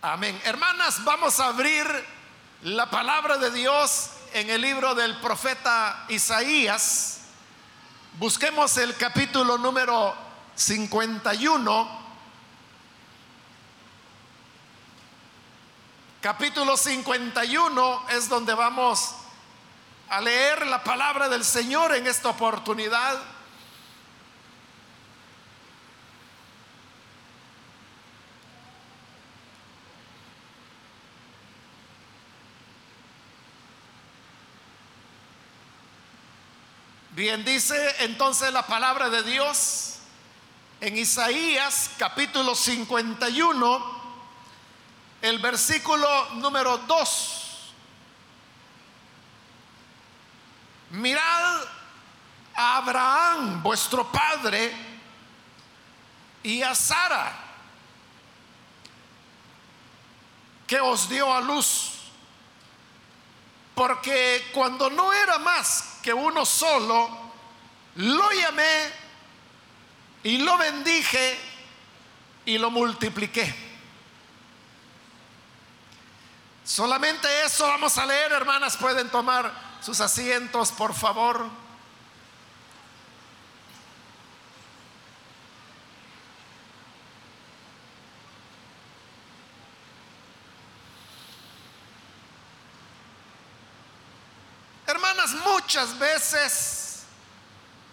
Amén. Hermanas, vamos a abrir la palabra de Dios en el libro del profeta Isaías. Busquemos el capítulo número 51. Capítulo 51 es donde vamos a leer la palabra del Señor en esta oportunidad. Bien, dice entonces la palabra de Dios en Isaías capítulo 51, el versículo número 2. Mirad a Abraham, vuestro padre, y a Sara, que os dio a luz. Porque cuando no era más que uno solo, lo llamé y lo bendije y lo multipliqué. Solamente eso vamos a leer, hermanas. Pueden tomar sus asientos, por favor. Hermanas, muchas veces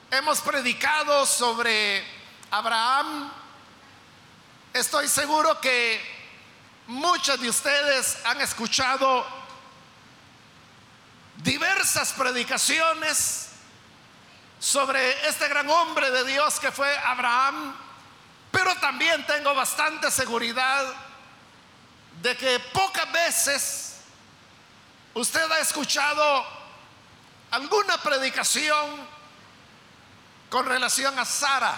hemos predicado sobre Abraham. Estoy seguro que muchos de ustedes han escuchado diversas predicaciones sobre este gran hombre de Dios que fue Abraham, pero también tengo bastante seguridad de que pocas veces usted ha escuchado alguna predicación con relación a Sara,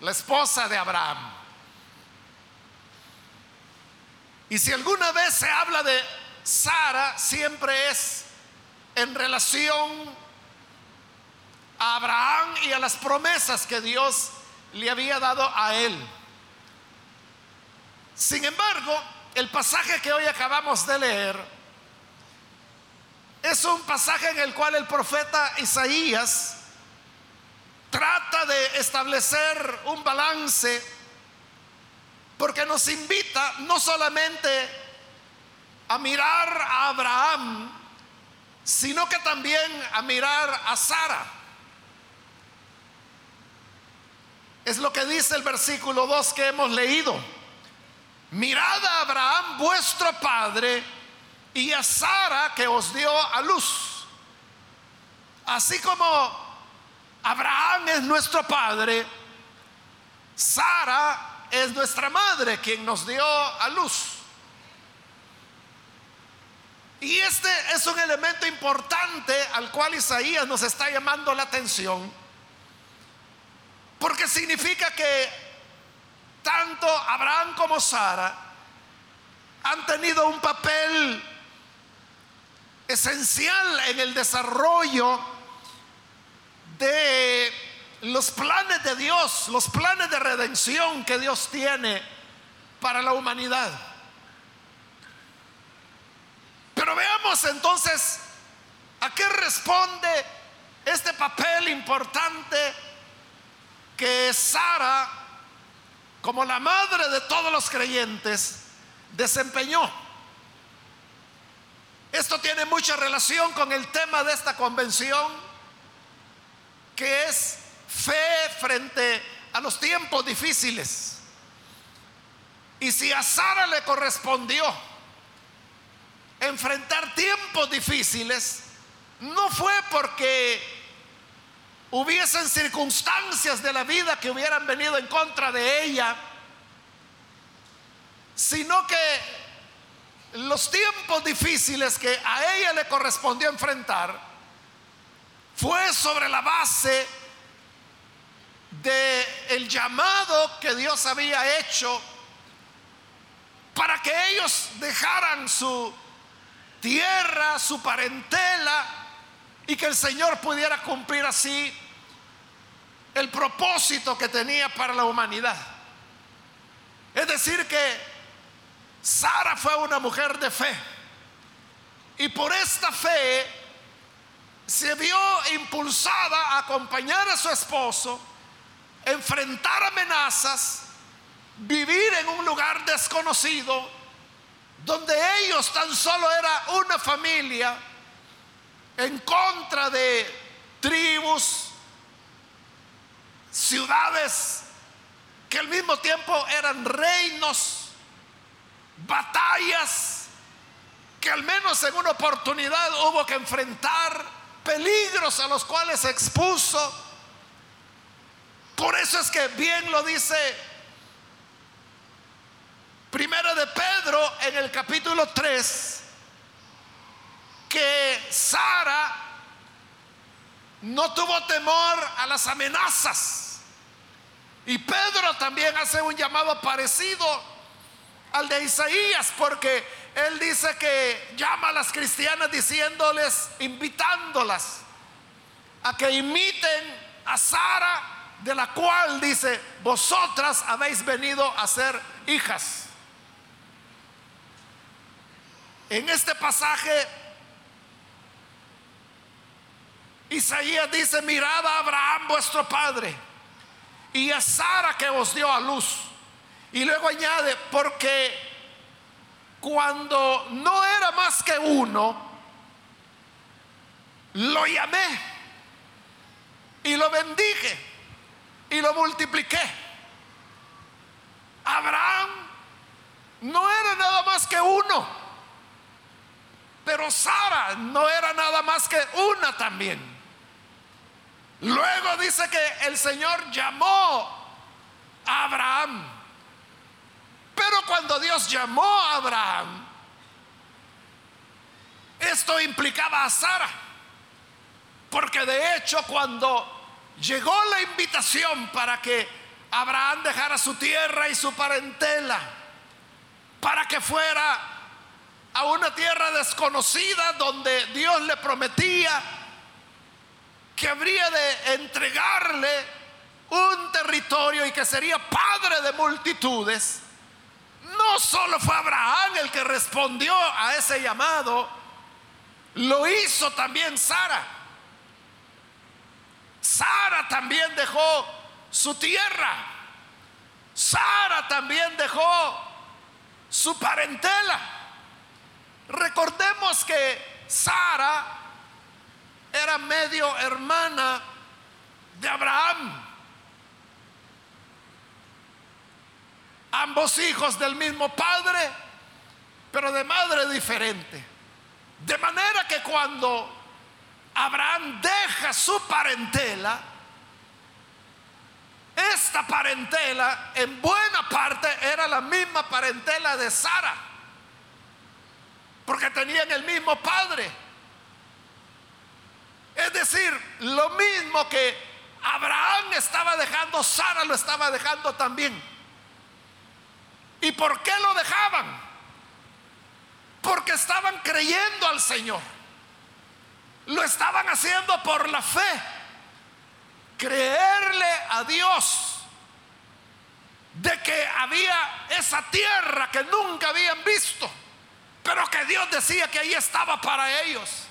la esposa de Abraham. Y si alguna vez se habla de Sara, siempre es en relación a Abraham y a las promesas que Dios le había dado a él. Sin embargo, el pasaje que hoy acabamos de leer es un pasaje en el cual el profeta Isaías trata de establecer un balance porque nos invita no solamente a mirar a Abraham, sino que también a mirar a Sara. Es lo que dice el versículo 2 que hemos leído. Mirad a Abraham vuestro padre y a Sara que os dio a luz. Así como Abraham es nuestro padre, Sara es nuestra madre quien nos dio a luz. Y este es un elemento importante al cual Isaías nos está llamando la atención, porque significa que tanto Abraham como Sara han tenido un papel esencial en el desarrollo de los planes de Dios, los planes de redención que Dios tiene para la humanidad. Pero veamos entonces a qué responde este papel importante que Sara, como la madre de todos los creyentes, desempeñó. Esto tiene mucha relación con el tema de esta convención, que es fe frente a los tiempos difíciles. Y si a Sara le correspondió enfrentar tiempos difíciles, no fue porque hubiesen circunstancias de la vida que hubieran venido en contra de ella, sino que los tiempos difíciles que a ella le correspondió enfrentar fue sobre la base de el llamado que Dios había hecho para que ellos dejaran su tierra, su parentela y que el Señor pudiera cumplir así el propósito que tenía para la humanidad. Es decir, que Sara fue una mujer de fe. Y por esta fe se vio impulsada a acompañar a su esposo, enfrentar amenazas, vivir en un lugar desconocido, donde ellos tan solo era una familia en contra de tribus, ciudades que al mismo tiempo eran reinos, batallas que al menos en una oportunidad hubo que enfrentar, peligros a los cuales se expuso. Por eso es que bien lo dice Primero de Pedro en el capítulo 3, que Sara no tuvo temor a las amenazas. Y Pedro también hace un llamado parecido al de Isaías, porque él dice que llama a las cristianas diciéndoles, invitándolas a que imiten a Sara, de la cual dice, vosotras habéis venido a ser hijas. En este pasaje, Isaías dice, mirad a Abraham vuestro padre y a Sara que os dio a luz. Y luego añade, porque cuando no era más que uno, lo llamé y lo bendije y lo multipliqué. Abraham no era nada más que uno. Pero Sara no era nada más que una también. Luego dice que el Señor llamó a Abraham. Pero cuando Dios llamó a Abraham, esto implicaba a Sara. Porque de hecho cuando llegó la invitación para que Abraham dejara su tierra y su parentela, para que fuera a una tierra desconocida donde Dios le prometía que habría de entregarle un territorio y que sería padre de multitudes, no solo fue Abraham el que respondió a ese llamado, lo hizo también Sara. Sara también dejó su tierra. Sara también dejó su parentela. Recordemos que Sara era medio hermana de Abraham. Ambos hijos del mismo padre, pero de madre diferente. De manera que cuando Abraham deja su parentela, esta parentela en buena parte era la misma parentela de Sara porque tenían el mismo padre. Es decir, lo mismo que Abraham estaba dejando, Sara lo estaba dejando también. ¿Y por qué lo dejaban? Porque estaban creyendo al Señor. Lo estaban haciendo por la fe. Creerle a Dios de que había esa tierra que nunca habían visto pero que Dios decía que ahí estaba para ellos.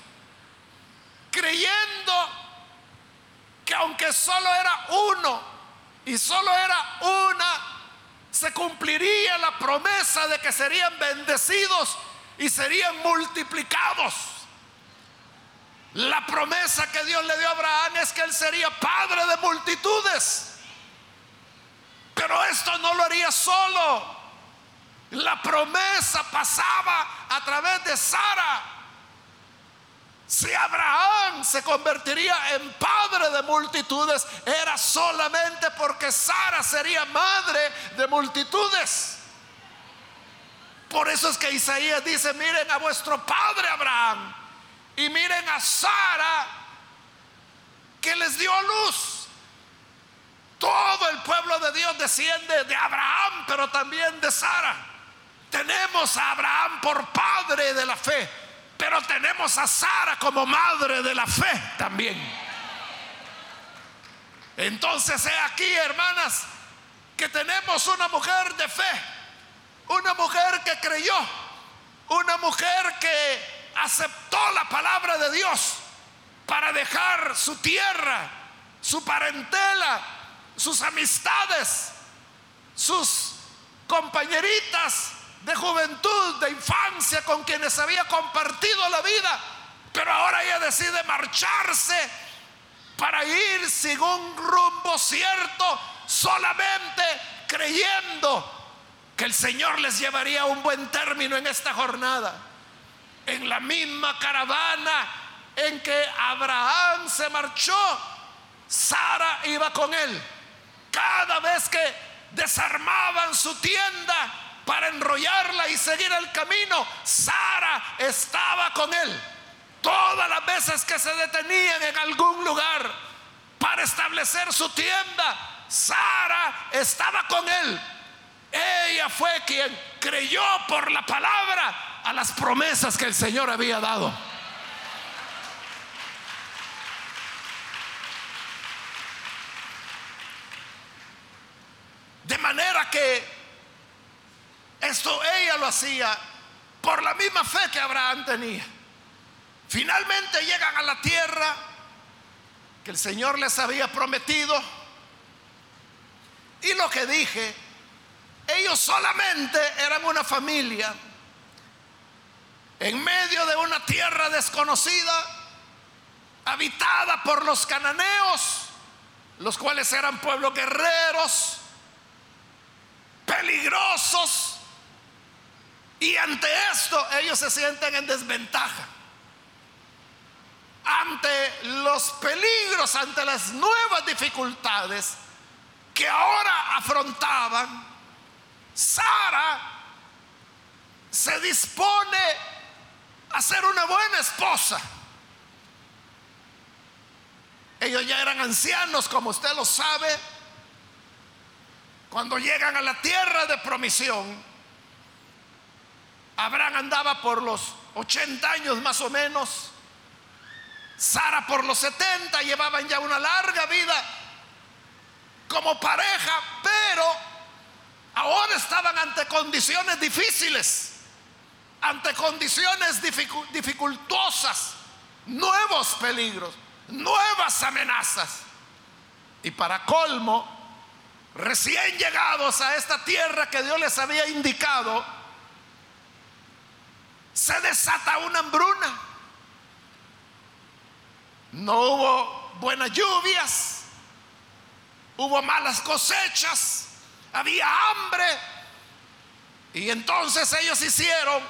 Creyendo que aunque solo era uno y solo era una, se cumpliría la promesa de que serían bendecidos y serían multiplicados. La promesa que Dios le dio a Abraham es que él sería padre de multitudes. Pero esto no lo haría solo. La promesa pasaba a través de Sara. Si Abraham se convertiría en padre de multitudes, era solamente porque Sara sería madre de multitudes. Por eso es que Isaías dice, miren a vuestro padre Abraham y miren a Sara que les dio luz. Todo el pueblo de Dios desciende de Abraham, pero también de Sara. Tenemos a Abraham por padre de la fe, pero tenemos a Sara como madre de la fe también. Entonces he aquí, hermanas, que tenemos una mujer de fe, una mujer que creyó, una mujer que aceptó la palabra de Dios para dejar su tierra, su parentela, sus amistades, sus compañeritas de juventud, de infancia con quienes había compartido la vida, pero ahora ella decide marcharse para ir sin un rumbo cierto, solamente creyendo que el Señor les llevaría a un buen término en esta jornada. En la misma caravana en que Abraham se marchó, Sara iba con él. Cada vez que desarmaban su tienda para enrollarla y seguir el camino, Sara estaba con él. Todas las veces que se detenían en algún lugar para establecer su tienda, Sara estaba con él. Ella fue quien creyó por la palabra a las promesas que el Señor había dado. De manera que esto ella lo hacía por la misma fe que Abraham tenía. Finalmente llegan a la tierra que el Señor les había prometido. Y lo que dije, ellos solamente eran una familia en medio de una tierra desconocida, habitada por los cananeos, los cuales eran pueblos guerreros, peligrosos, y ante esto ellos se sienten en desventaja. Ante los peligros, ante las nuevas dificultades que ahora afrontaban, Sara se dispone a ser una buena esposa. Ellos ya eran ancianos, como usted lo sabe. Cuando llegan a la tierra de promisión, Abraham andaba por los 80 años más o menos. Sara por los 70 llevaban ya una larga vida como pareja, pero ahora estaban ante condiciones difíciles, ante condiciones dificultosas, nuevos peligros, nuevas amenazas. Y para colmo, recién llegados a esta tierra que Dios les había indicado, se desata una hambruna. No hubo buenas lluvias, hubo malas cosechas, había hambre. Y entonces ellos hicieron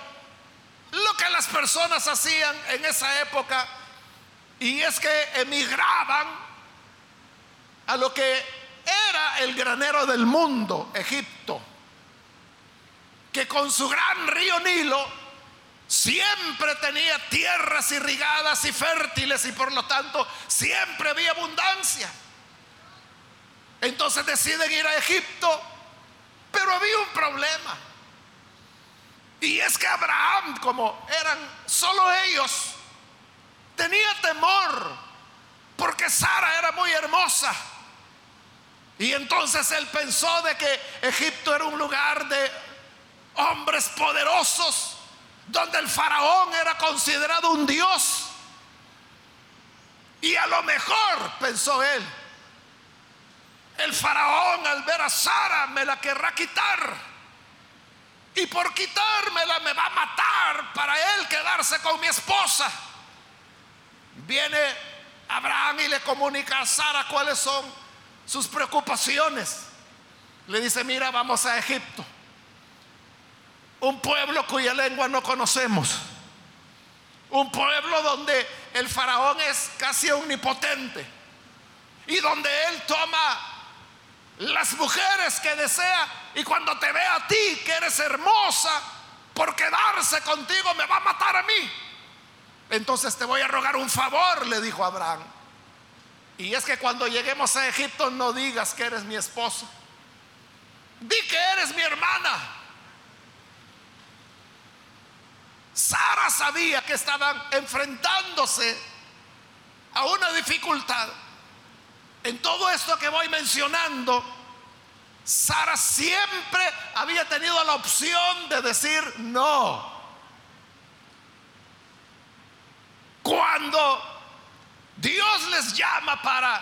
lo que las personas hacían en esa época, y es que emigraban a lo que era el granero del mundo, Egipto, que con su gran río Nilo siempre tenía tierras irrigadas y fértiles y por lo tanto siempre había abundancia. Entonces deciden ir a Egipto, pero había un problema. Y es que Abraham, como eran solo ellos, tenía temor porque Sara era muy hermosa. Y entonces él pensó de que Egipto era un lugar de hombres poderosos donde el faraón era considerado un dios. Y a lo mejor, pensó él, el faraón al ver a Sara me la querrá quitar. Y por quitármela me va a matar para él quedarse con mi esposa. Viene Abraham y le comunica a Sara cuáles son sus preocupaciones. Le dice, mira, vamos a Egipto un pueblo cuya lengua no conocemos. Un pueblo donde el faraón es casi omnipotente. Y donde él toma las mujeres que desea. Y cuando te ve a ti, que eres hermosa, por quedarse contigo me va a matar a mí. Entonces te voy a rogar un favor, le dijo Abraham. Y es que cuando lleguemos a Egipto no digas que eres mi esposo. Di que eres mi hermana. Sara sabía que estaban enfrentándose a una dificultad. En todo esto que voy mencionando, Sara siempre había tenido la opción de decir no. Cuando Dios les llama para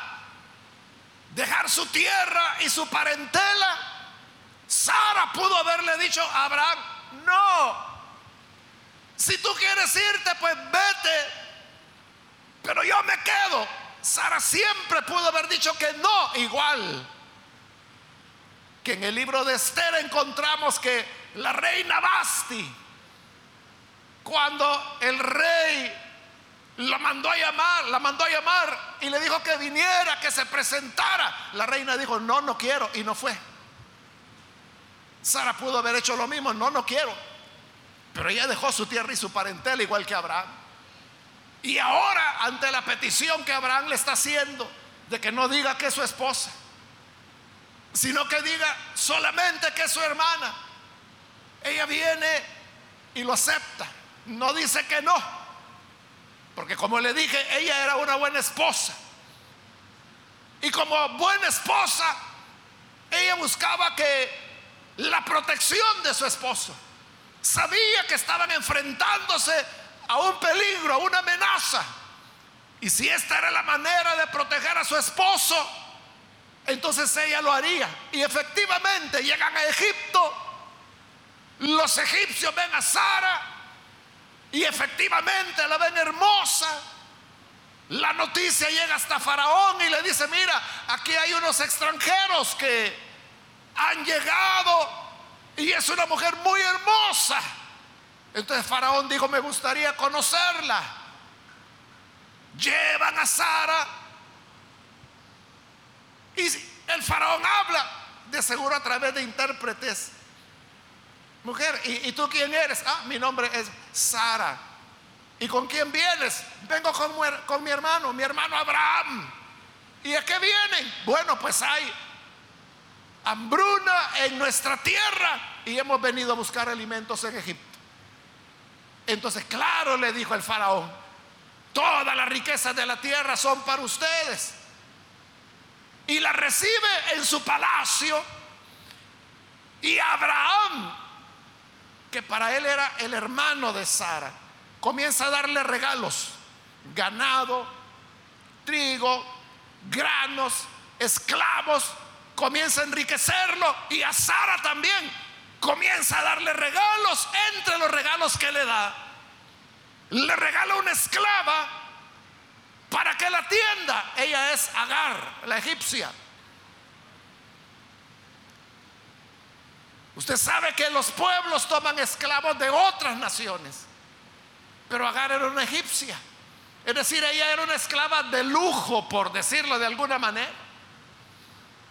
dejar su tierra y su parentela, Sara pudo haberle dicho a Abraham, no, si tú quieres irte, pues vete, pero yo me quedo. Sara siempre pudo haber dicho que no, igual que en el libro de Esther encontramos que la reina Basti, cuando el rey la mandó a llamar, la mandó a llamar y le dijo que viniera, que se presentara, la reina dijo, no, no quiero, y no fue. Sara pudo haber hecho lo mismo, no, no quiero. Pero ella dejó su tierra y su parentela igual que Abraham. Y ahora, ante la petición que Abraham le está haciendo de que no diga que es su esposa, sino que diga solamente que es su hermana, ella viene y lo acepta. No dice que no, porque como le dije, ella era una buena esposa. Y como buena esposa, ella buscaba que la protección de su esposo. Sabía que estaban enfrentándose a un peligro, a una amenaza. Y si esta era la manera de proteger a su esposo, entonces ella lo haría. Y efectivamente llegan a Egipto, los egipcios ven a Sara y efectivamente la ven hermosa. La noticia llega hasta Faraón y le dice, mira, aquí hay unos extranjeros que han llegado y es una mujer muy hermosa. Entonces Faraón dijo, me gustaría conocerla. Llevan a Sara. Y el faraón habla, de seguro a través de intérpretes. Mujer, ¿y, tú quién eres? Ah, mi nombre es Sara. ¿Y con quién vienes? Vengo con, mi hermano, mi hermano Abraham. ¿Y a qué vienen? Bueno, pues hay hambruna en nuestra tierra y hemos venido a buscar alimentos en Egipto. Entonces, claro, le dijo el faraón, todas las riquezas de la tierra son para ustedes. Y la recibe en su palacio. Y Abraham, que para él era el hermano de Sara, comienza a darle regalos, ganado, trigo, granos, esclavos, comienza a enriquecerlo y a Sara también comienza a darle regalos. Entre los regalos que le da, le regala una esclava para que la atienda. Ella es Agar, la egipcia. Usted sabe que los pueblos toman esclavos de otras naciones, pero Agar era una egipcia. Es decir, ella era una esclava de lujo, por decirlo de alguna manera.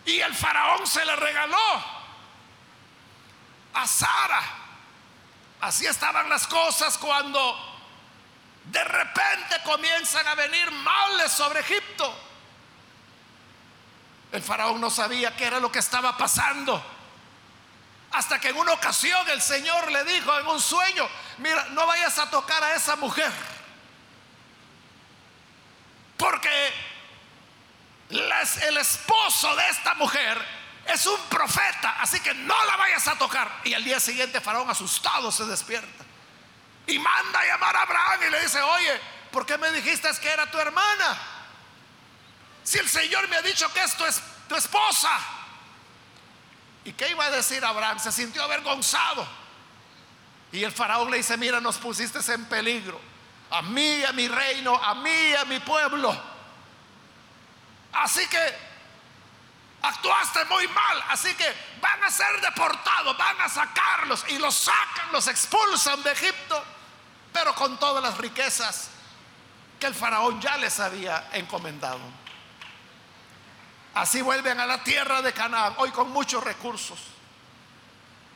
Y el faraón se le regaló a Sara. Así estaban las cosas cuando de repente comienzan a venir males sobre Egipto. El faraón no sabía qué era lo que estaba pasando. Hasta que en una ocasión el Señor le dijo en un sueño, mira, no vayas a tocar a esa mujer. Porque el esposo de esta mujer es un profeta, así que no la vayas a tocar. Y al día siguiente Faraón asustado se despierta y manda a llamar a Abraham y le dice, oye, ¿por qué me dijiste que era tu hermana? Si el Señor me ha dicho que esto es tu esposa. ¿Y qué iba a decir Abraham? Se sintió avergonzado. Y el faraón le dice, mira, nos pusiste en peligro. A mí, a mi reino, a mí, a mi pueblo. Así que actuaste muy mal, así que van a ser deportados, van a sacarlos y los sacan, los expulsan de Egipto, pero con todas las riquezas que el faraón ya les había encomendado. Así vuelven a la tierra de Canaán, hoy con muchos recursos.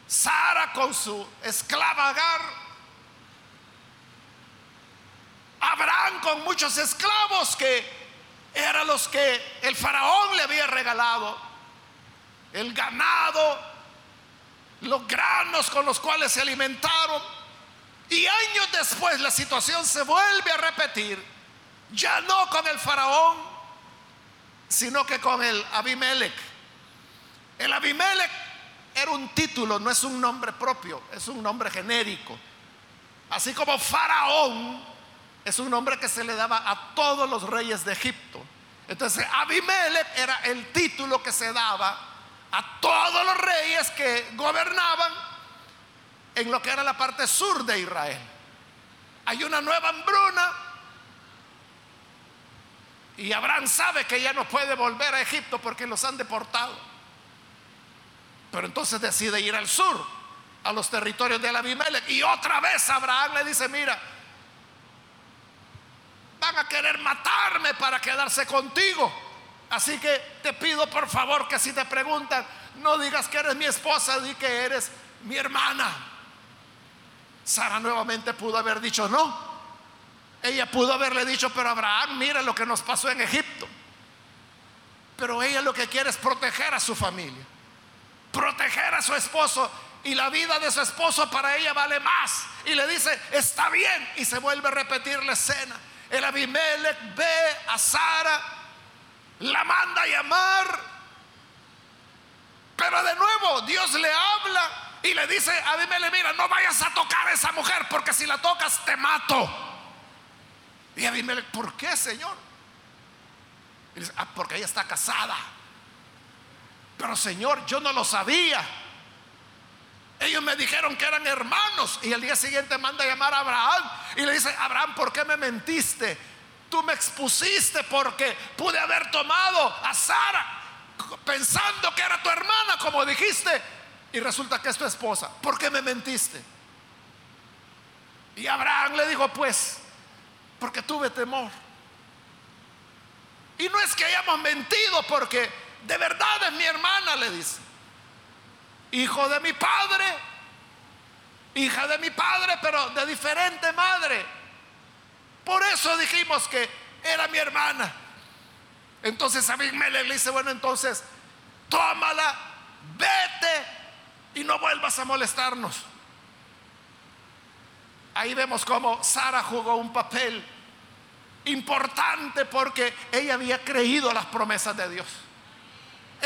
Sara con su esclava Agar, Abraham con muchos esclavos que eran los que el faraón le había regalado. El ganado, los granos con los cuales se alimentaron. Y años después la situación se vuelve a repetir. Ya no con el faraón, sino que con el Abimelech. El Abimelech era un título, no es un nombre propio, es un nombre genérico. Así como Faraón es un nombre que se le daba a todos los reyes de Egipto. Entonces Abimelech era el título que se daba a todos los reyes que gobernaban en lo que era la parte sur de Israel. Hay una nueva hambruna y Abraham sabe que ya no puede volver a Egipto porque los han deportado. Pero entonces decide ir al sur, a los territorios de Abimelech. Y otra vez Abraham le dice, mira, van a querer matarme para quedarse contigo. Así que te pido por favor que si te preguntan, no digas que eres mi esposa, di que eres mi hermana. Sara nuevamente pudo haber dicho no. Ella pudo haberle dicho, pero Abraham, mira lo que nos pasó en Egipto. Pero ella lo que quiere es proteger a su familia, proteger a su esposo. Y la vida de su esposo para ella vale más. Y le dice, está bien. Y se vuelve a repetir la escena. El Abimelech ve a Sara, la manda a llamar. Pero de nuevo Dios le habla y le dice a Abimelech, mira, no vayas a tocar a esa mujer porque si la tocas te mato. Y Abimelech, ¿por qué, Señor? Y dice, ah, porque ella está casada. Pero Señor, yo no lo sabía. Ellos me dijeron que eran hermanos. Y el día siguiente manda a llamar a Abraham. Y le dice, Abraham, ¿por qué me mentiste? Tú me expusiste porque pude haber tomado a Sara pensando que era tu hermana, como dijiste. Y resulta que es tu esposa. ¿Por qué me mentiste? Y Abraham le dijo, pues, porque tuve temor. Y no es que hayamos mentido porque de verdad es mi hermana, le dice. Hijo de mi padre, hija de mi padre, pero de diferente madre. Por eso dijimos que era mi hermana. Entonces Abimelech le dice, bueno, entonces tómala, vete y no vuelvas a molestarnos. Ahí vemos cómo Sara jugó un papel importante porque ella había creído las promesas de Dios.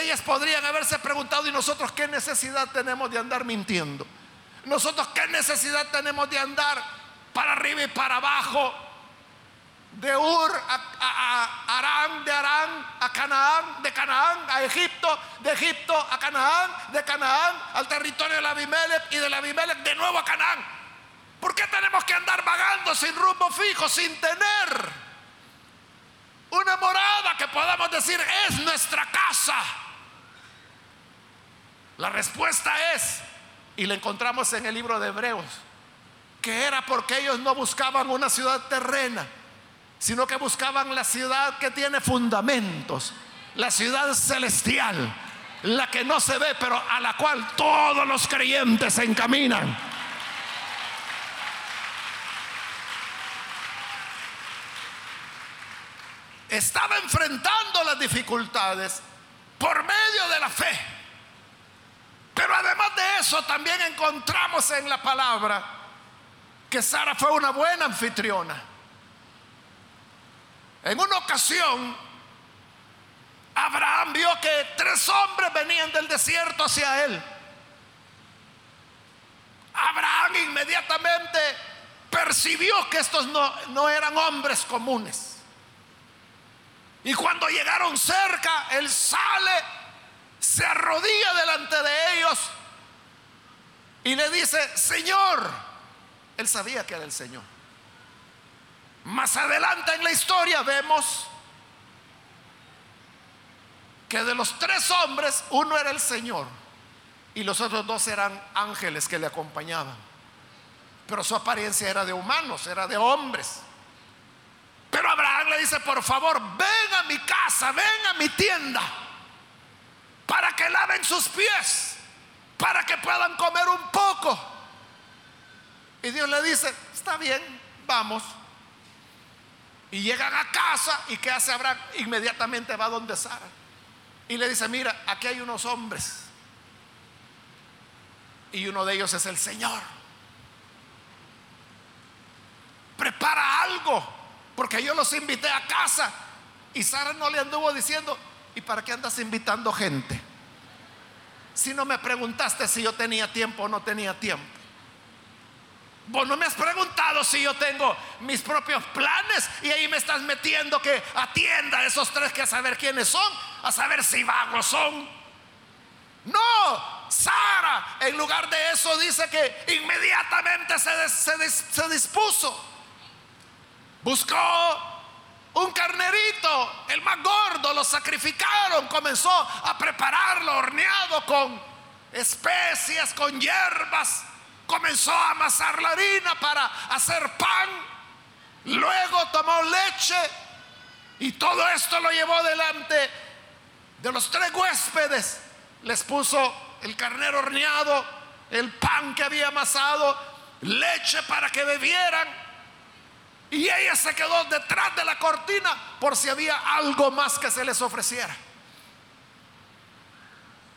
Ellas podrían haberse preguntado, ¿y nosotros qué necesidad tenemos de andar mintiendo? Nosotros qué necesidad tenemos de andar para arriba y para abajo, de Ur a, Arán, de Arán a Canaán, de Canaán a Egipto, de Egipto a Canaán, de Canaán al territorio de la Abimelech y de la Abimelech de nuevo a Canaán. ¿Por qué tenemos que andar vagando sin rumbo fijo, sin tener una morada que podamos decir es nuestra casa. La respuesta es, y la encontramos en el libro de Hebreos, que era porque ellos no buscaban una ciudad terrena, sino que buscaban la ciudad que tiene fundamentos, la ciudad celestial, la que no se ve, pero a la cual todos los creyentes se encaminan. estaba enfrentando las dificultades por medio de la fe. Pero además de eso también encontramos en la palabra que Sara fue una buena anfitriona. En una ocasión, Abraham vio que tres hombres venían del desierto hacia él. Abraham inmediatamente percibió que estos no, no eran hombres comunes. Y cuando llegaron cerca, él sale, se arrodilla delante de ellos y le dice, Señor, él sabía que era el Señor. Más adelante en la historia vemos que de los tres hombres, uno era el Señor y los otros dos eran ángeles que le acompañaban. Pero su apariencia era de humanos, era de hombres. Pero Abraham le dice, por favor, ven a mi casa, ven a mi tienda, para que laven sus pies, para que puedan comer un poco. Y Dios le dice, está bien, vamos. Y llegan a casa y ¿qué hace Abraham? Inmediatamente va donde Sara. Y le dice, mira, aquí hay unos hombres. Y uno de ellos es el Señor. Prepara algo porque yo los invité a casa. Y Sara no le anduvo diciendo, ¿y para qué andas invitando gente? si no me preguntaste si yo tenía tiempo o no tenía tiempo? Vos no me has preguntado si yo tengo mis propios planes y ahí me estás metiendo que atienda a esos tres que a saber quiénes son, a saber si vagos son. No, Sara en lugar de eso dice que inmediatamente se, se dispuso. Buscó un carnerito, el más gordo, lo sacrificaron, comenzó a prepararlo horneado con especias, con hierbas, comenzó a amasar la harina para hacer pan, luego tomó leche y todo esto lo llevó delante de los tres huéspedes, les puso el carnero horneado, el pan que había amasado, leche para que bebieran y ella se quedó detrás de la cortina por si había algo más que se les ofreciera.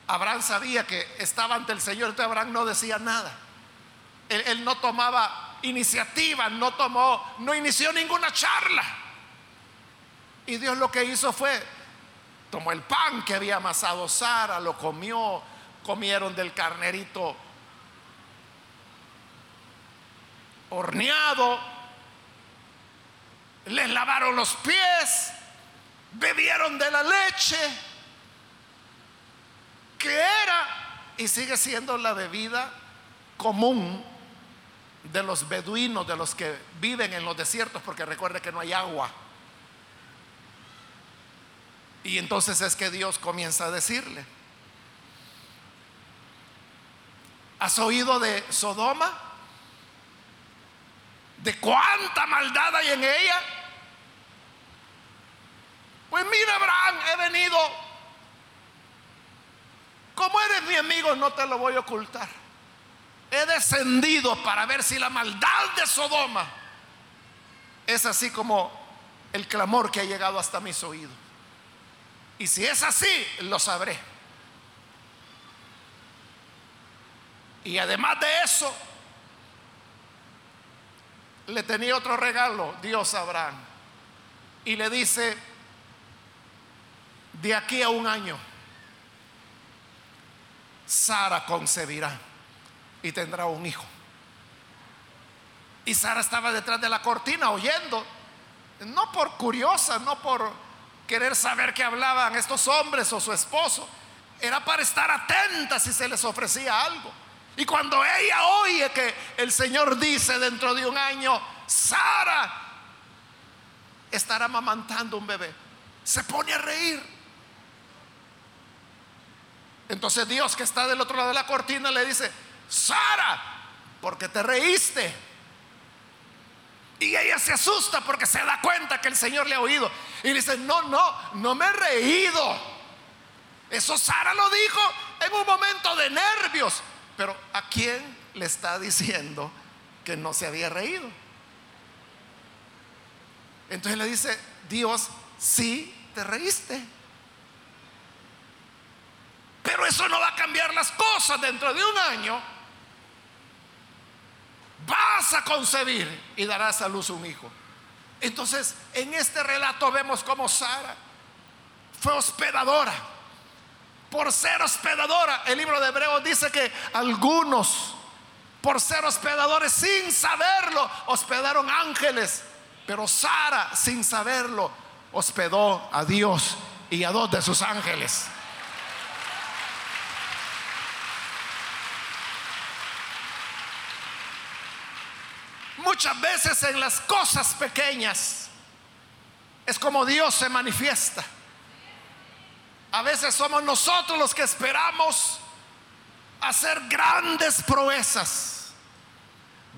Abraham sabía que estaba ante el Señor, entonces Abraham no decía nada. Él, no tomaba iniciativa, no tomó, no inició ninguna charla. Y Dios lo que hizo fue, tomó el pan que había amasado Sara, lo comió, comieron del carnerito horneado, les lavaron los pies, bebieron de la leche, que era y sigue siendo la bebida común de los beduinos, de los que viven en los desiertos, porque recuerde que no hay agua. Y entonces es que Dios comienza a decirle, ¿has oído de Sodoma? De cuánta maldad hay en ella. Pues mira, Abraham, he venido. Como eres mi amigo, no te lo voy a ocultar. He descendido para ver si la maldad de Sodoma es así como el clamor que ha llegado hasta mis oídos. Y si es así, lo sabré. Y además de eso, le tenía otro regalo, Dios Abraham. Y le dice, de aquí a un año, Sara concebirá y tendrá un hijo. Y Sara estaba detrás de la cortina oyendo, no por curiosa, no por querer saber qué hablaban estos hombres o su esposo, era para estar atenta si se les ofrecía algo. Y cuando ella oye que el Señor dice dentro de un año, Sara estará amamantando un bebé, se pone a reír. Entonces Dios que está del otro lado de la cortina le dice, Sara, porque te reíste? Y ella se asusta porque se da cuenta que el Señor le ha oído. Y dice, no, no, no me he reído. Eso Sara lo dijo en un momento de nervios. Pero ¿a quién le está diciendo que no se había reído? Entonces le dice, Dios, sí te reíste. Pero eso no va a cambiar las cosas dentro de un año. Vas a concebir y darás a luz un hijo. Entonces, en este relato vemos cómo Sara fue hospedadora por ser hospedadora. El libro de Hebreos dice que algunos, por ser hospedadores sin saberlo, hospedaron ángeles. Pero Sara, sin saberlo, hospedó a Dios y a dos de sus ángeles. Muchas veces en las cosas pequeñas es como Dios se manifiesta. A veces somos nosotros los que esperamos hacer grandes proezas,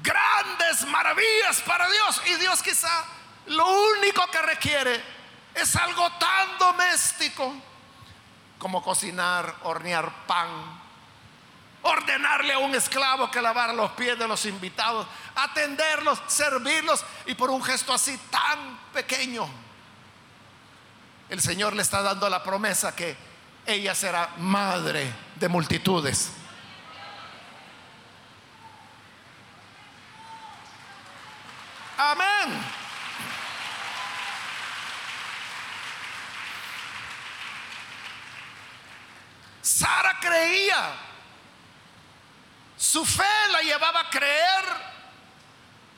grandes maravillas para Dios. Y Dios quizá lo único que requiere es algo tan doméstico como cocinar, hornear pan, ordenarle a un esclavo que lavara los pies de los invitados, atenderlos, servirlos y por un gesto así tan pequeño el Señor le está dando la promesa que ella será madre de multitudes. Amén. Sara creía. Su fe la llevaba a creer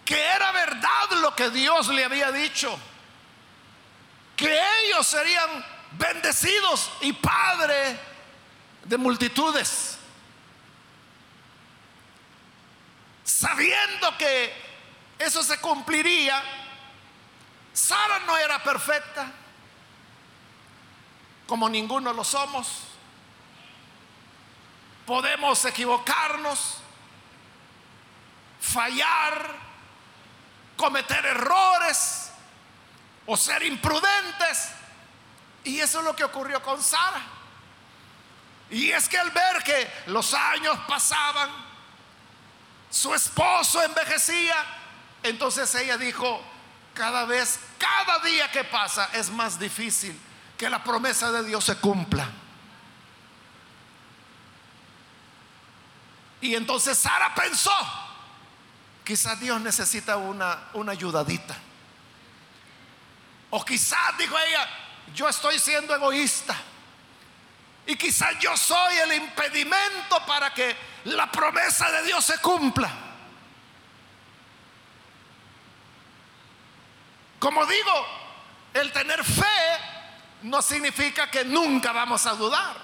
que era verdad lo que Dios le había dicho. Que ellos serían bendecidos y padre de multitudes. Sabiendo que eso se cumpliría, Sara no era perfecta, como ninguno lo somos. Podemos equivocarnos, fallar, cometer errores o ser imprudentes. Y eso es lo que ocurrió con Sara. Y es que al ver que los años pasaban, su esposo envejecía, entonces ella dijo, cada vez, cada día que pasa es más difícil que la promesa de Dios se cumpla. Y entonces Sara pensó, quizás Dios necesita una, una ayudadita. O quizás, dijo ella, yo estoy siendo egoísta. Y quizás yo soy el impedimento para que la promesa de Dios se cumpla. Como digo, el tener fe no significa que nunca vamos a dudar.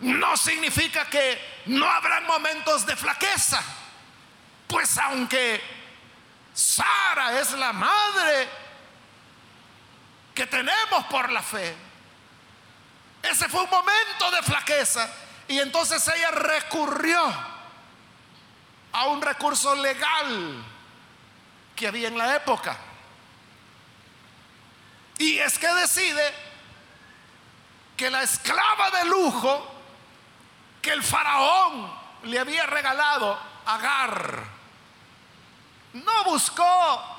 No significa que no habrán momentos de flaqueza. Pues aunque Sara es la madre que tenemos por la fe, ese fue un momento de flaqueza. Y entonces ella recurrió a un recurso legal que había en la época. Y es que decide que la esclava de lujo que el faraón le había regalado, Agar, no buscó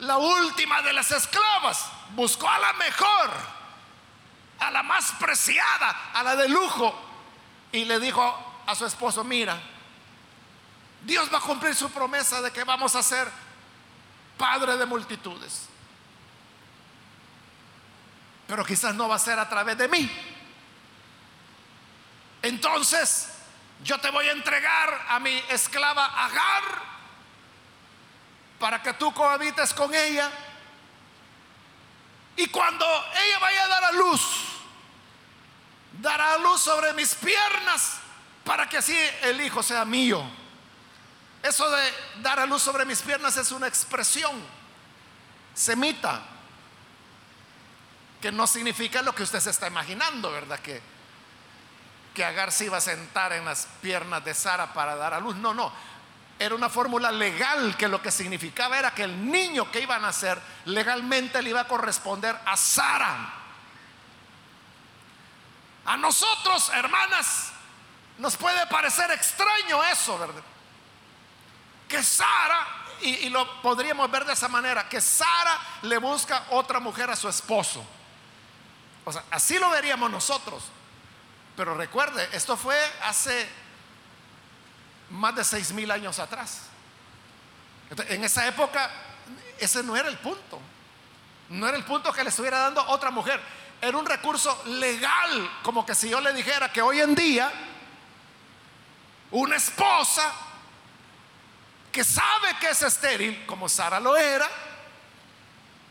la última de las esclavas, buscó a la mejor, a la más preciada, a la de lujo, y le dijo a su esposo, mira, Dios va a cumplir su promesa de que vamos a ser padre de multitudes. Pero quizás no va a ser a través de mí. Entonces, yo te voy a entregar a mi esclava Agar para que tú cohabites con ella. Y cuando ella vaya a dar a luz, dará a luz sobre mis piernas para que así el hijo sea mío. Eso de dar a luz sobre mis piernas es una expresión semita que no significa lo que usted se está imaginando, ¿verdad? Que, que Agar se iba a sentar en las piernas de Sara para dar a luz. No, no. Era una fórmula legal que lo que significaba era que el niño que iba a nacer legalmente le iba a corresponder a Sara. A nosotros, hermanas, nos puede parecer extraño eso, ¿verdad? Que Sara, y, y, lo podríamos ver de esa manera, que Sara le busca otra mujer a su esposo. O sea, así lo veríamos nosotros. Pero recuerde, esto fue hace más de seis mil años atrás. en esa época, ese no era el punto. No era el punto que le estuviera dando otra mujer. Era un recurso legal, como que si yo le dijera que hoy en día una esposa que sabe que es estéril, como Sara lo era,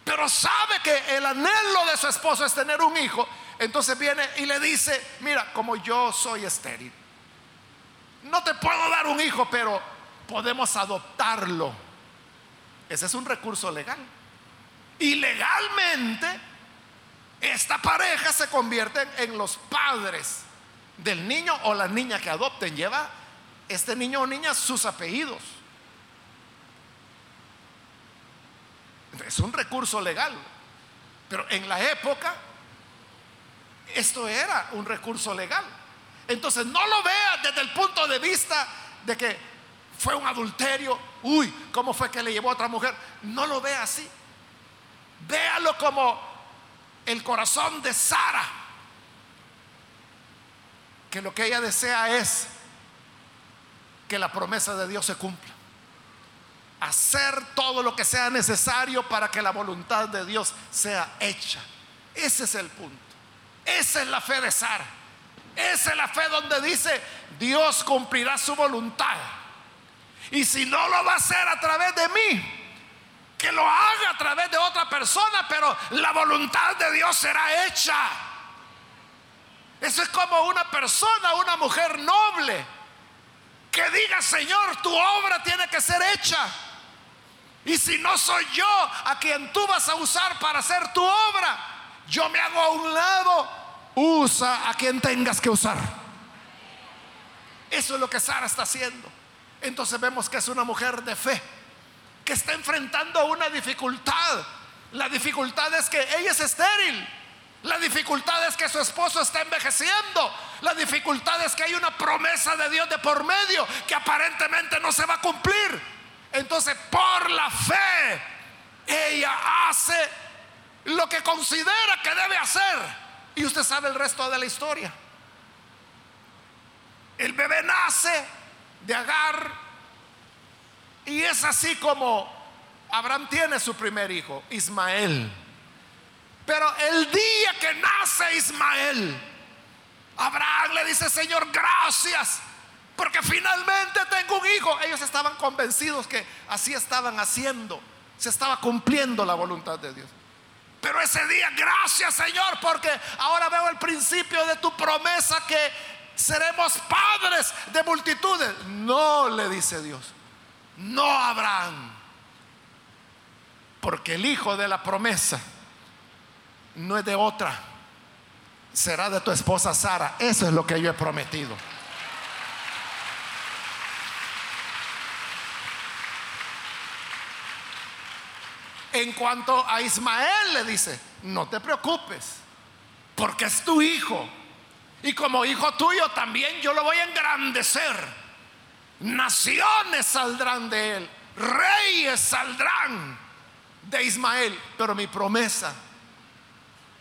pero sabe que el anhelo de su esposo es tener un hijo, entonces viene y le dice, mira, como yo soy estéril, no te puedo dar un hijo, pero podemos adoptarlo. Ese es un recurso legal. Y legalmente, esta pareja se convierte en los padres del niño o la niña que adopten. Lleva este niño o niña sus apellidos. Es un recurso legal. Pero en la época, esto era un recurso legal. Entonces no lo vea desde el punto de vista de que fue un adulterio, uy, ¿cómo fue que le llevó a otra mujer? No lo vea así. Véalo como el corazón de Sara, que lo que ella desea es que la promesa de Dios se cumpla. Hacer todo lo que sea necesario para que la voluntad de Dios sea hecha. Ese es el punto. Esa es la fe de Sara. Esa es la fe donde dice, Dios cumplirá su voluntad. Y si no lo va a hacer a través de mí, que lo haga a través de otra persona, pero la voluntad de Dios será hecha. Eso es como una persona, una mujer noble, que diga, Señor, tu obra tiene que ser hecha. Y si no soy yo a quien tú vas a usar para hacer tu obra, yo me hago a un lado, usa a quien tengas que usar. Eso es lo que Sara está haciendo. Entonces vemos que es una mujer de fe que está enfrentando una dificultad. La dificultad es que ella es estéril. La dificultad es que su esposo está envejeciendo. La dificultad es que hay una promesa de Dios de por medio que aparentemente no se va a cumplir. Entonces, por la fe, ella hace lo que considera que debe hacer. Y usted sabe el resto de la historia. El bebé nace de Agar y es así como Abraham tiene su primer hijo, Ismael. Pero el día que nace Ismael, Abraham le dice, Señor, gracias, porque finalmente tengo un hijo. Ellos estaban convencidos que así estaban haciendo, se estaba cumpliendo la voluntad de Dios. Pero ese día, gracias Señor, porque ahora veo el principio de tu promesa que seremos padres de multitudes. No, le dice Dios no Abraham, porque el hijo de la promesa no es de otra, será de tu esposa Sara. Eso es lo que yo he prometido. En cuanto a Ismael le dice, no te preocupes, porque es tu hijo. Y como hijo tuyo también yo lo voy a engrandecer Naciones saldrán de él, reyes saldrán de Ismael. Pero mi promesa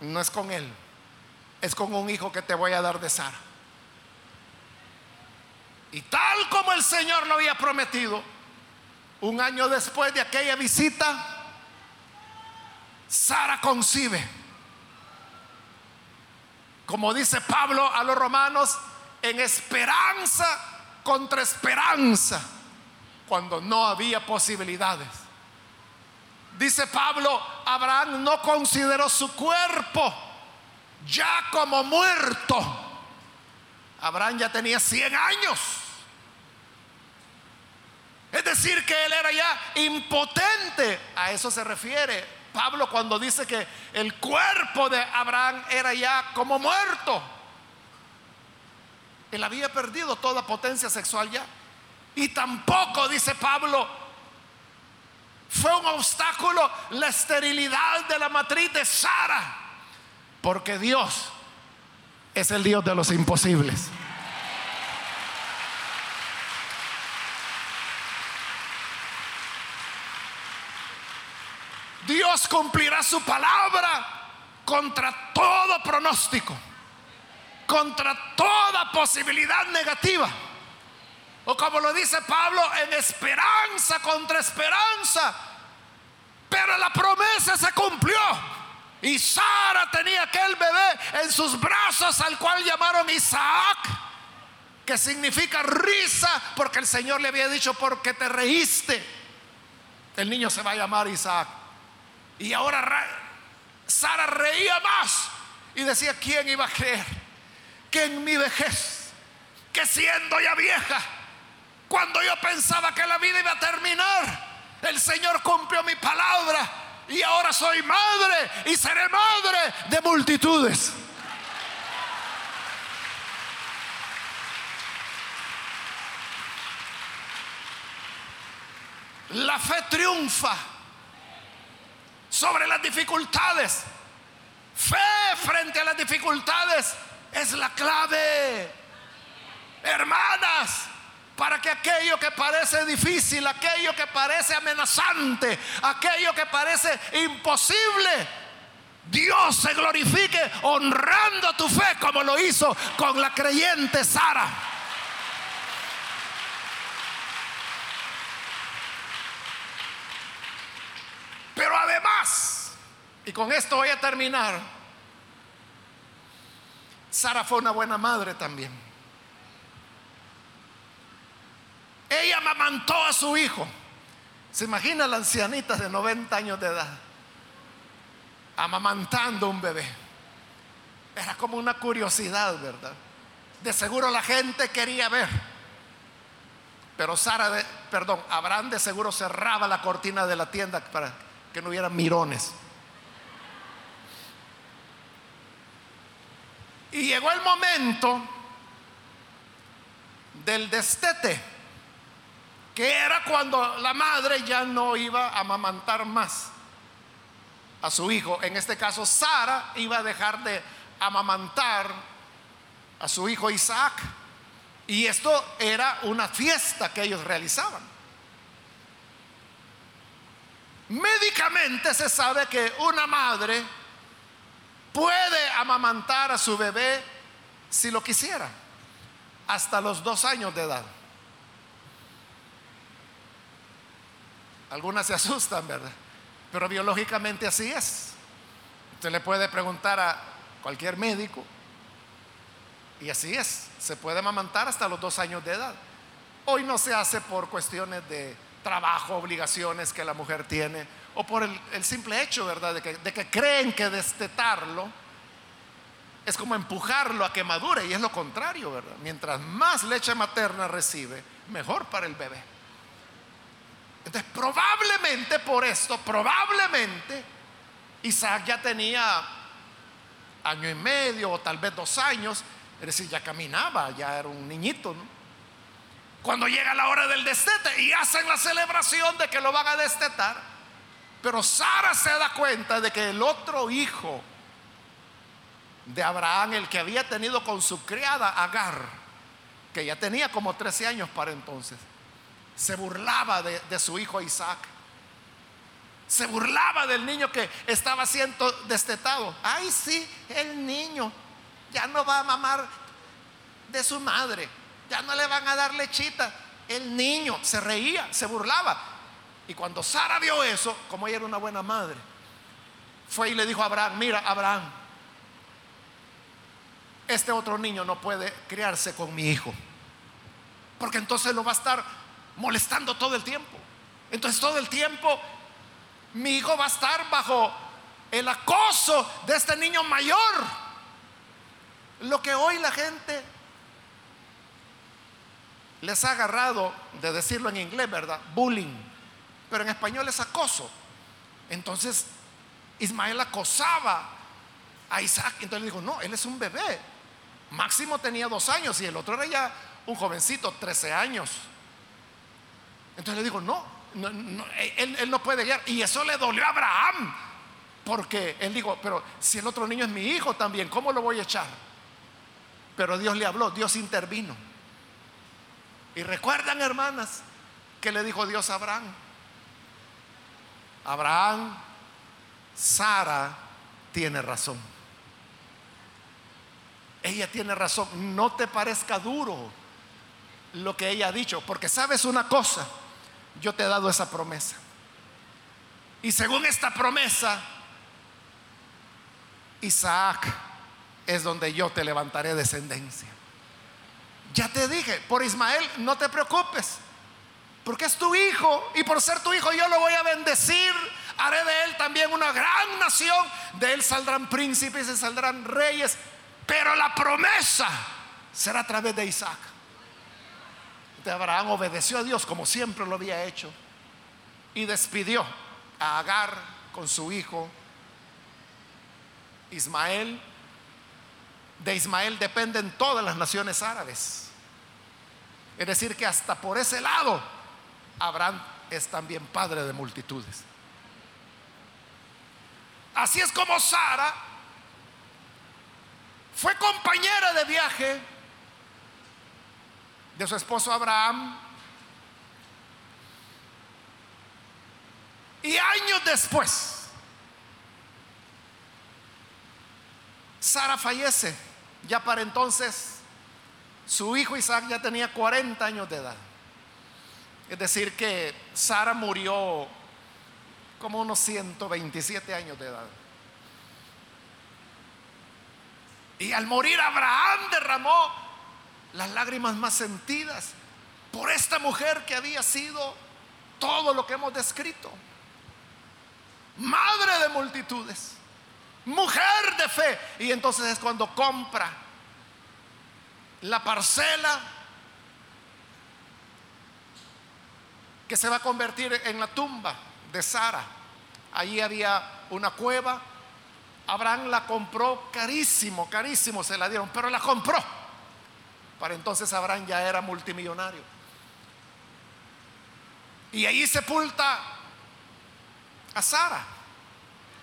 no es con él, es con un hijo que te voy a dar de Sara. Y tal como el Señor lo había prometido, un año después de aquella visita, Sara concibe. Como dice Pablo a los romanos, en esperanza contra esperanza cuando no había posibilidades. Dice Pablo, Abraham no consideró su cuerpo ya como muerto. Abraham ya tenía 100 años. Es decir, que él era ya impotente. A eso se refiere Pablo cuando dice que el cuerpo de Abraham era ya como muerto. Él había perdido toda potencia sexual ya. Y tampoco, dice Pablo, fue un obstáculo la esterilidad de la matriz de Sara. Porque Dios es el Dios de los imposibles. Dios cumplirá su palabra contra todo pronóstico contra toda posibilidad negativa. O como lo dice Pablo, en esperanza contra esperanza. Pero la promesa se cumplió. Y Sara tenía aquel bebé en sus brazos al cual llamaron Isaac, que significa risa, porque el Señor le había dicho, porque te reíste, el niño se va a llamar Isaac. Y ahora Sara reía más y decía, ¿quién iba a creer? que en mi vejez, que siendo ya vieja, cuando yo pensaba que la vida iba a terminar, el Señor cumplió mi palabra y ahora soy madre y seré madre de multitudes. La fe triunfa sobre las dificultades. Fe frente a las dificultades es la clave. Hermanas, para que aquello que parece difícil, aquello que parece amenazante, aquello que parece imposible, Dios se glorifique honrando tu fe como lo hizo con la creyente Sara. Pero además, y con esto voy a terminar, Sara fue una buena madre también. Ella amamantó a su hijo. ¿Se imagina la ancianita de 90 años de edad? Amamantando un bebé. Era como una curiosidad, ¿verdad? De seguro la gente quería ver. Pero Sara, de, perdón, Abraham de seguro cerraba la cortina de la tienda para que no hubiera mirones. Y llegó el momento del destete, que era cuando la madre ya no iba a amamantar más a su hijo. En este caso, Sara iba a dejar de amamantar a su hijo Isaac. Y esto era una fiesta que ellos realizaban. Médicamente se sabe que una madre puede amamantar a su bebé si lo quisiera, hasta los dos años de edad. Algunas se asustan, ¿verdad? Pero biológicamente así es. Usted le puede preguntar a cualquier médico y así es, se puede amamantar hasta los dos años de edad. Hoy no se hace por cuestiones de trabajo, obligaciones que la mujer tiene, o por el, simple hecho, ¿verdad?, de que, de que creen que destetarlo es como empujarlo a que madure, y es lo contrario, ¿verdad? Mientras más leche materna recibe, mejor para el bebé. Entonces, probablemente por esto, probablemente Isaac ya tenía año y medio o tal vez dos años es decir, ya caminaba, ya era un niñito. Cuando llega la hora del destete y hacen la celebración de que lo van a destetar, pero Sara se da cuenta de que el otro hijo de Abraham, el que había tenido con su criada Agar, que ya tenía como 13 años para entonces, se burlaba de, su hijo Isaac. Se burlaba del niño que estaba siendo destetado. Ay, sí, el niño ya no va a mamar de su madre, ya no le van a dar lechita. El niño se reía, se burlaba. Y cuando Sara vio eso, como ella era una buena madre, fue y le dijo a Abraham, mira Abraham, este otro niño no puede criarse con mi hijo, porque entonces lo va a estar molestando todo el tiempo. Entonces todo el tiempo mi hijo va a estar bajo el acoso de este niño mayor. Lo que hoy la gente les ha agarrado, de decirlo en inglés, ¿verdad? Bullying. Pero en español es acoso. Entonces, Ismael acosaba a Isaac. Entonces le dijo, no, él es un bebé. Máximo tenía dos años y el otro era ya un jovencito, 13 años. Entonces le dijo, no, él, él, no puede guiar. Y eso le dolió a Abraham. Porque él dijo, pero si el otro niño es mi hijo también, ¿cómo lo voy a echar? Pero Dios le habló, Dios intervino. Y recuerdan, hermanas, que le dijo Dios a Abraham. Abraham, Sara tiene razón. Ella tiene razón. No te parezca duro lo que ella ha dicho, porque sabes una cosa, yo te he dado esa promesa. Y según esta promesa, Isaac es donde yo te levantaré descendencia. Ya te dije, por Ismael no te preocupes, porque es tu hijo y por ser tu hijo yo lo voy a bendecir. Haré de él también una gran nación, de él saldrán príncipes y saldrán reyes, pero la promesa será a través de Isaac. De Abraham obedeció a Dios como siempre lo había hecho y despidió a Agar con su hijo Ismael de Ismael dependen todas las naciones árabes. Es decir, que hasta por ese lado, Abraham es también padre de multitudes. Así es como Sara fue compañera de viaje de su esposo Abraham. Y años después, Sara fallece. Ya para entonces, su hijo Isaac ya tenía 40 años de edad. Es decir, que Sara murió como unos 127 años de edad. Y al morir Abraham derramó las lágrimas más sentidas por esta mujer que había sido todo lo que hemos descrito. Madre de multitudes, mujer de fe. Y entonces es cuando compra la parcela que se va a convertir en la tumba de Sara. Allí había una cueva. Abraham la compró carísimo, carísimo se la dieron, pero la compró. Para entonces Abraham ya era multimillonario. Y allí sepulta a Sara.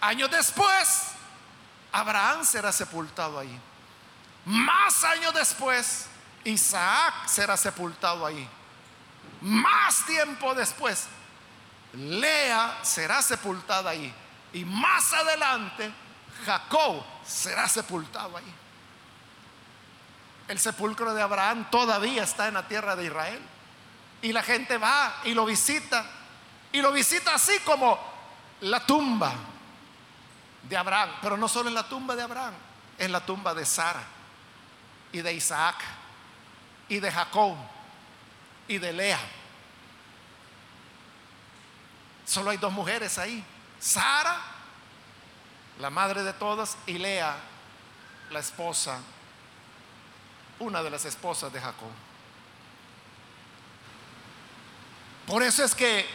Años después, Abraham será sepultado ahí. Más años después, Isaac será sepultado ahí. Más tiempo después, Lea será sepultada ahí. Y más adelante, Jacob será sepultado ahí. El sepulcro de Abraham todavía está en la tierra de Israel. Y la gente va y lo visita. Y lo visita así como la tumba de Abraham. Pero no solo en la tumba de Abraham, es la tumba de Sara y de Isaac y de Jacob y de Lea. Solo hay dos mujeres ahí. Sara, la madre de todas, y Lea, la esposa, una de las esposas de Jacob. Por eso es que,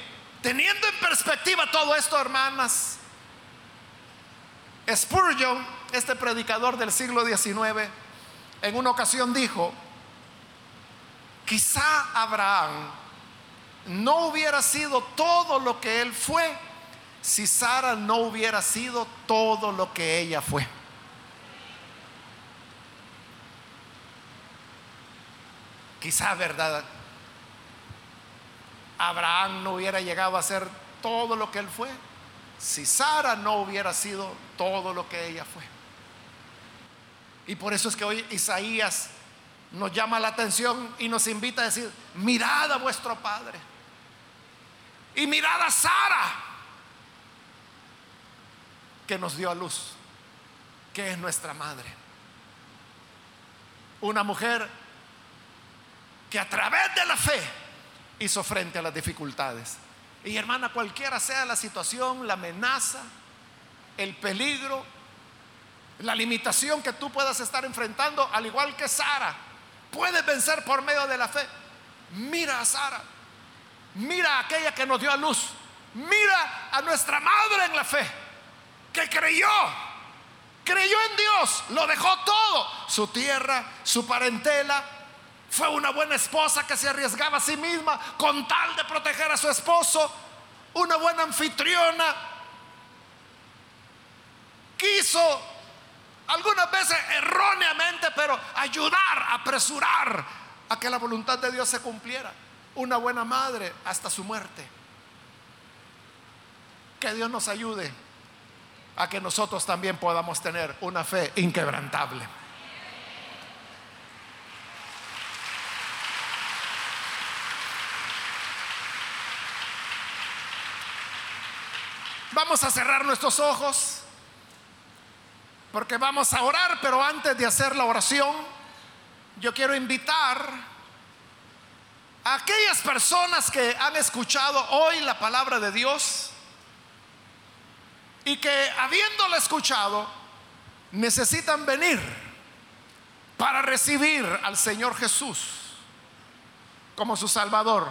teniendo en perspectiva todo esto, hermanas, Spurgeon, este predicador del siglo XIX, en una ocasión dijo, quizá Abraham no hubiera sido todo lo que él fue si Sara no hubiera sido todo lo que ella fue. Quizá, ¿verdad? Abraham no hubiera llegado a ser todo lo que él fue si Sara no hubiera sido todo lo que ella fue. Y por eso es que hoy Isaías nos llama la atención y nos invita a decir, mirad a vuestro Padre. Y mirad a Sara, que nos dio a luz, que es nuestra madre. Una mujer que a través de la fe hizo frente a las dificultades. Y hermana, cualquiera sea la situación, la amenaza, el peligro, la limitación que tú puedas estar enfrentando, al igual que Sara, puedes vencer por medio de la fe. Mira a Sara, mira a aquella que nos dio a luz, mira a nuestra madre en la fe, que creyó, creyó en Dios, lo dejó todo, su tierra, su parentela, fue una buena esposa que se arriesgaba a sí misma con tal de proteger a su esposo, una buena anfitriona, quiso algunas veces erróneamente, pero ayudar, apresurar a que la voluntad de Dios se cumpliera. Una buena madre hasta su muerte. Que Dios nos ayude a que nosotros también podamos tener una fe inquebrantable. Vamos a cerrar nuestros ojos porque vamos a orar, pero antes de hacer la oración, yo quiero invitar a aquellas personas que han escuchado hoy la palabra de Dios y que habiéndola escuchado, necesitan venir para recibir al Señor Jesús como su Salvador.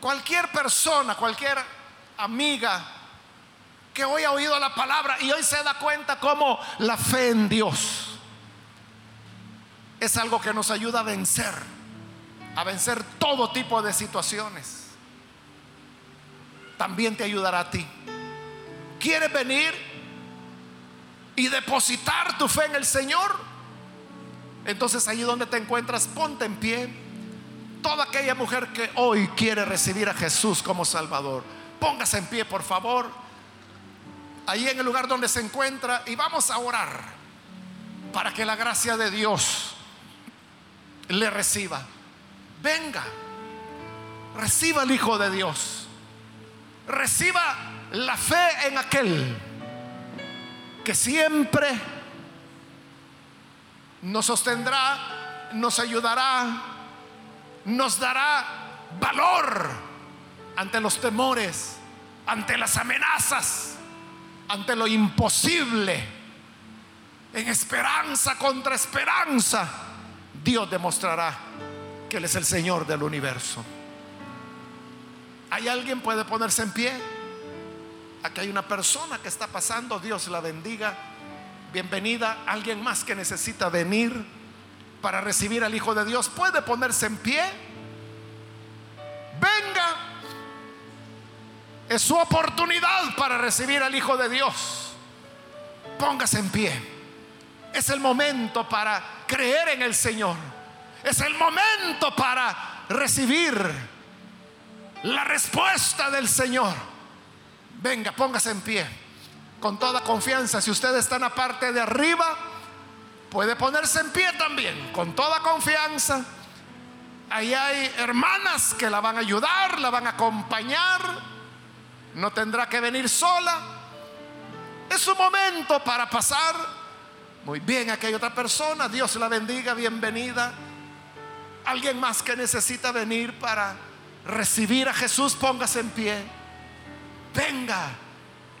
Cualquier persona, cualquier amiga, que hoy ha oído la palabra y hoy se da cuenta cómo la fe en Dios es algo que nos ayuda a vencer, a vencer todo tipo de situaciones. También te ayudará a ti. ¿Quieres venir y depositar tu fe en el Señor? Entonces allí donde te encuentras, ponte en pie. Toda aquella mujer que hoy quiere recibir a Jesús como Salvador, póngase en pie, por favor ahí en el lugar donde se encuentra y vamos a orar para que la gracia de Dios le reciba. Venga, reciba el Hijo de Dios. Reciba la fe en aquel que siempre nos sostendrá, nos ayudará, nos dará valor ante los temores, ante las amenazas, ante lo imposible. En esperanza contra esperanza, Dios demostrará que Él es el Señor del universo. ¿Hay alguien puede ponerse en pie? Aquí hay una persona que está pasando, Dios la bendiga. Bienvenida. Alguien más que necesita venir para recibir al Hijo de Dios puede ponerse en pie. Venga. Es su oportunidad para recibir al Hijo de Dios. Póngase en pie. Es el momento para creer en el Señor. Es el momento para recibir la respuesta del Señor. Venga, póngase en pie. Con toda confianza. Si usted está en la parte de arriba, puede ponerse en pie también. Con toda confianza. Ahí hay hermanas que la van a ayudar, la van a acompañar. No tendrá que venir sola. Es su momento para pasar. Muy bien, aquí hay otra persona. Dios la bendiga, bienvenida. Alguien más que necesita venir para recibir a Jesús, póngase en pie. Venga,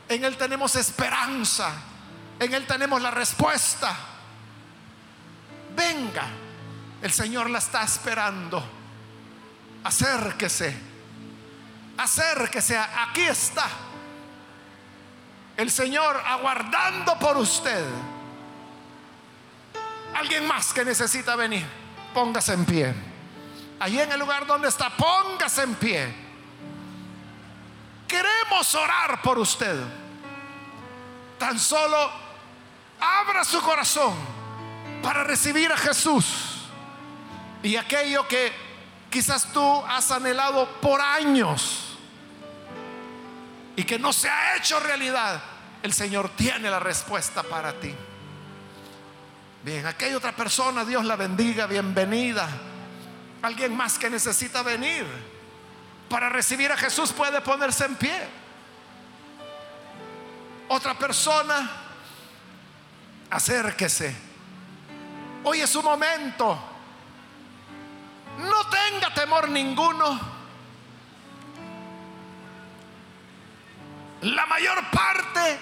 en Él tenemos esperanza, en Él tenemos la respuesta. Venga, el Señor la está esperando. Acérquese, acérquese, aquí está. El Señor aguardando por usted. Alguien más que necesita venir, póngase en pie. Allí en el lugar donde está, póngase en pie. Queremos orar por usted. Tan solo abra su corazón para recibir a Jesús. Y aquello que quizás tú has anhelado por años y que no se ha hecho realidad, el Señor tiene la respuesta para ti. Bien, aquella otra persona, Dios la bendiga, bienvenida. Alguien más que necesita venir para recibir a Jesús puede ponerse en pie. Otra persona, acérquese. Hoy es su momento. No tenga temor ninguno. La mayor parte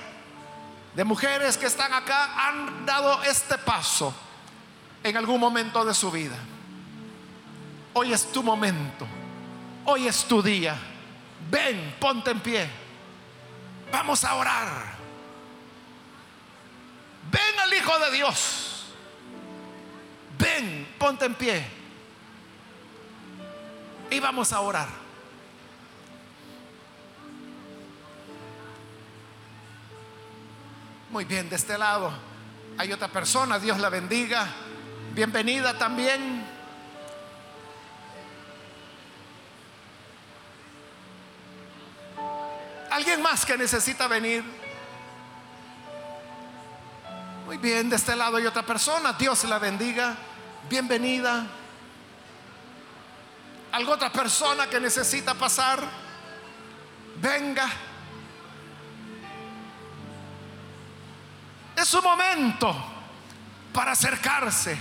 de mujeres que están acá han dado este paso en algún momento de su vida. Hoy es tu momento. Hoy es tu día. Ven, ponte en pie. Vamos a orar. Ven al Hijo de Dios. Ven, ponte en pie. Y vamos a orar. Muy bien, de este lado hay otra persona, Dios la bendiga. Bienvenida también. ¿Alguien más que necesita venir? Muy bien, de este lado hay otra persona. Dios la bendiga. Bienvenida. ¿Alguna otra persona que necesita pasar? Venga. Es su momento para acercarse.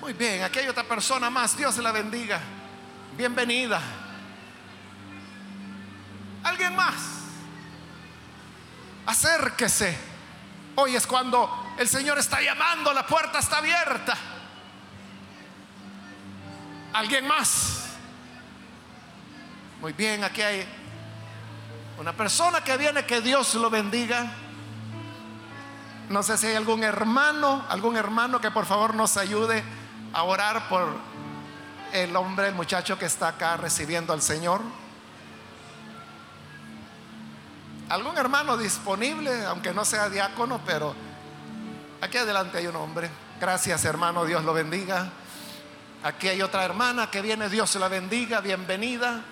Muy bien, aquí hay otra persona más. Dios la bendiga bienvenida. ¿Alguien más? Acérquese. Hoy es cuando el Señor está llamando, la puerta está abierta. ¿Alguien más? Muy bien, aquí hay una persona que viene, que Dios lo bendiga. No sé si hay algún hermano, algún hermano que por favor nos ayude a orar por el hombre, el muchacho que está acá recibiendo al Señor? ¿Algún hermano disponible, aunque no sea diácono, pero aquí adelante hay un hombre? Gracias hermano, Dios lo bendiga. Aquí hay otra hermana que viene, Dios la bendiga, bienvenida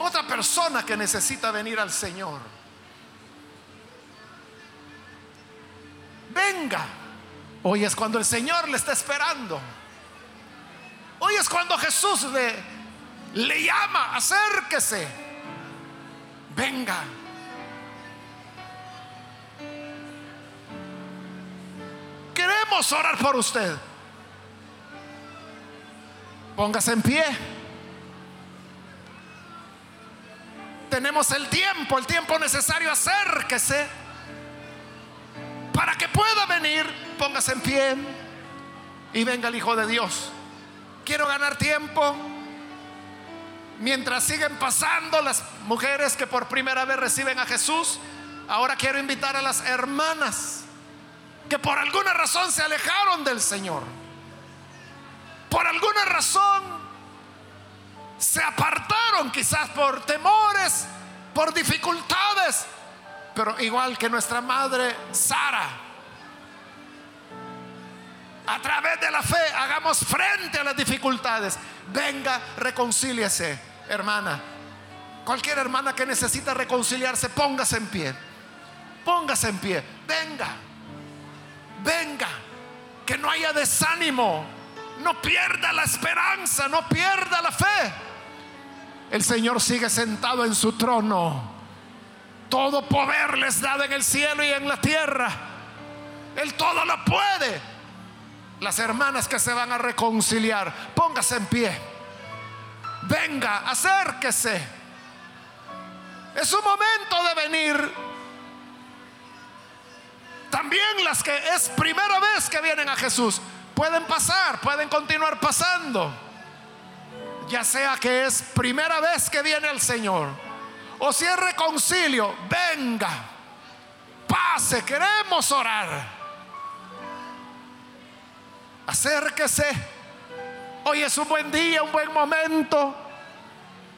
otra persona que necesita venir al Señor. Venga. Hoy es cuando el Señor le está esperando. Hoy es cuando Jesús le, llama, acérquese. Venga. Queremos orar por usted. Póngase en pie. Tenemos el tiempo, el tiempo necesario, acérquese. Para que pueda venir, póngase en pie y venga el Hijo de Dios. Quiero ganar tiempo. Mientras siguen pasando las mujeres que por primera vez reciben a Jesús, ahora quiero invitar a las hermanas que por alguna razón se alejaron del Señor. Por alguna razón se apartaron quizás por temores, por dificultades, pero igual que nuestra madre Sara. A través de la fe hagamos frente a las dificultades. Venga, reconcíliese hermana. Cualquier hermana que necesita reconciliarse, póngase en pie. Póngase en pie. Venga. Venga. Que no haya desánimo. No pierda la esperanza. No pierda la fe. El Señor sigue sentado en su trono. Todo poder les dado en el cielo y en la tierra. Él todo lo puede. Las hermanas que se van a reconciliar, póngase en pie venga, acérquese. Es un momento de venir. También las que es primera vez que vienen a Jesús pueden pasar, pueden continuar pasando. Ya sea que es primera vez que viene el Señor o si es reconcilio, venga, pase, queremos orar. Acérquese. Hoy es un buen día, un buen momento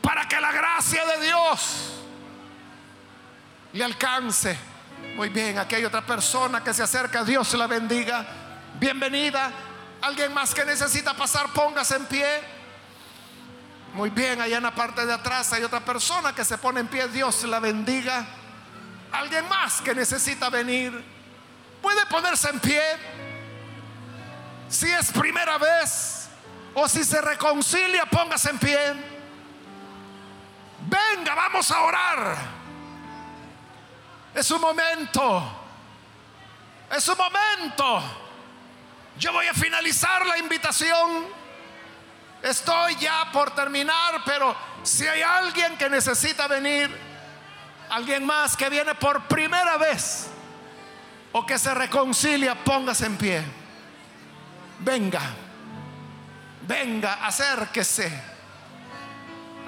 para que la gracia de Dios le alcance. Muy bien, aquí hay otra persona que se acerca, Dios la bendiga. Bienvenida. Alguien más que necesita pasar, póngase en pie. Muy bien, allá en la parte de atrás hay otra persona que se pone en pie, Dios la bendiga. Alguien más que necesita venir, puede ponerse en pie. Si es primera vez, o si se reconcilia, póngase en pie. Venga, vamos a orar. Es un momento. Es un momento. Yo voy a finalizar la invitación. Estoy ya por terminar, pero si hay alguien que necesita venir, alguien más que viene por primera vez o que se reconcilia, póngase en pie. Venga. Venga, acérquese.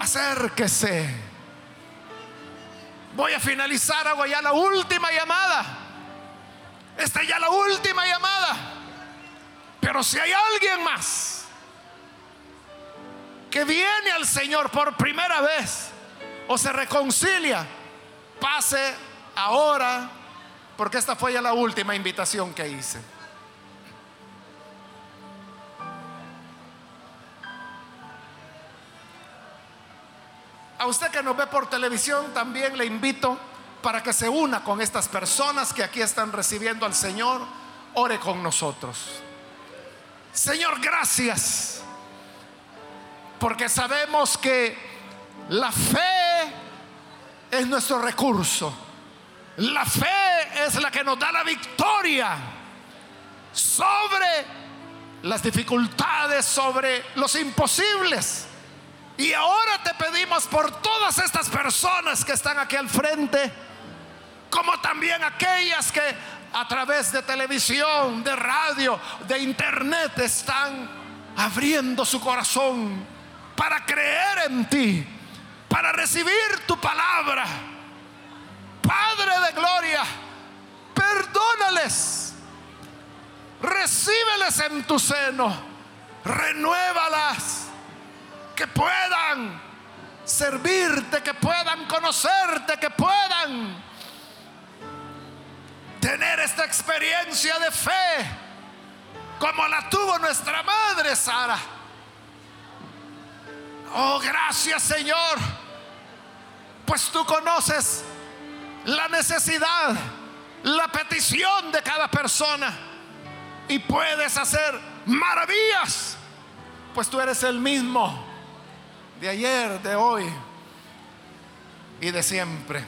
Acérquese. Voy a finalizar, hago ya la última llamada. Esta ya la última llamada. Pero si hay alguien más que viene al Señor por primera vez o se reconcilia, pase ahora, porque esta fue ya la última invitación que hice. A usted que nos ve por televisión también le invito para que se una con estas personas que aquí están recibiendo al Señor. Ore con nosotros. Señor, gracias. Porque sabemos que la fe es nuestro recurso. La fe es la que nos da la victoria sobre las dificultades, sobre los imposibles. Y ahora te pedimos por todas estas personas que están aquí al frente, como también aquellas que a través de televisión, de radio, de internet están abriendo su corazón para creer en ti, para recibir tu palabra. Padre de gloria, perdónales, recíbeles en tu seno, renuévalas que puedan servirte, que puedan conocerte, que puedan tener esta experiencia de fe como la tuvo nuestra madre Sara. Oh, gracias Señor, pues tú conoces la necesidad, la petición de cada persona y puedes hacer maravillas, pues tú eres el mismo de ayer, de hoy y de siempre.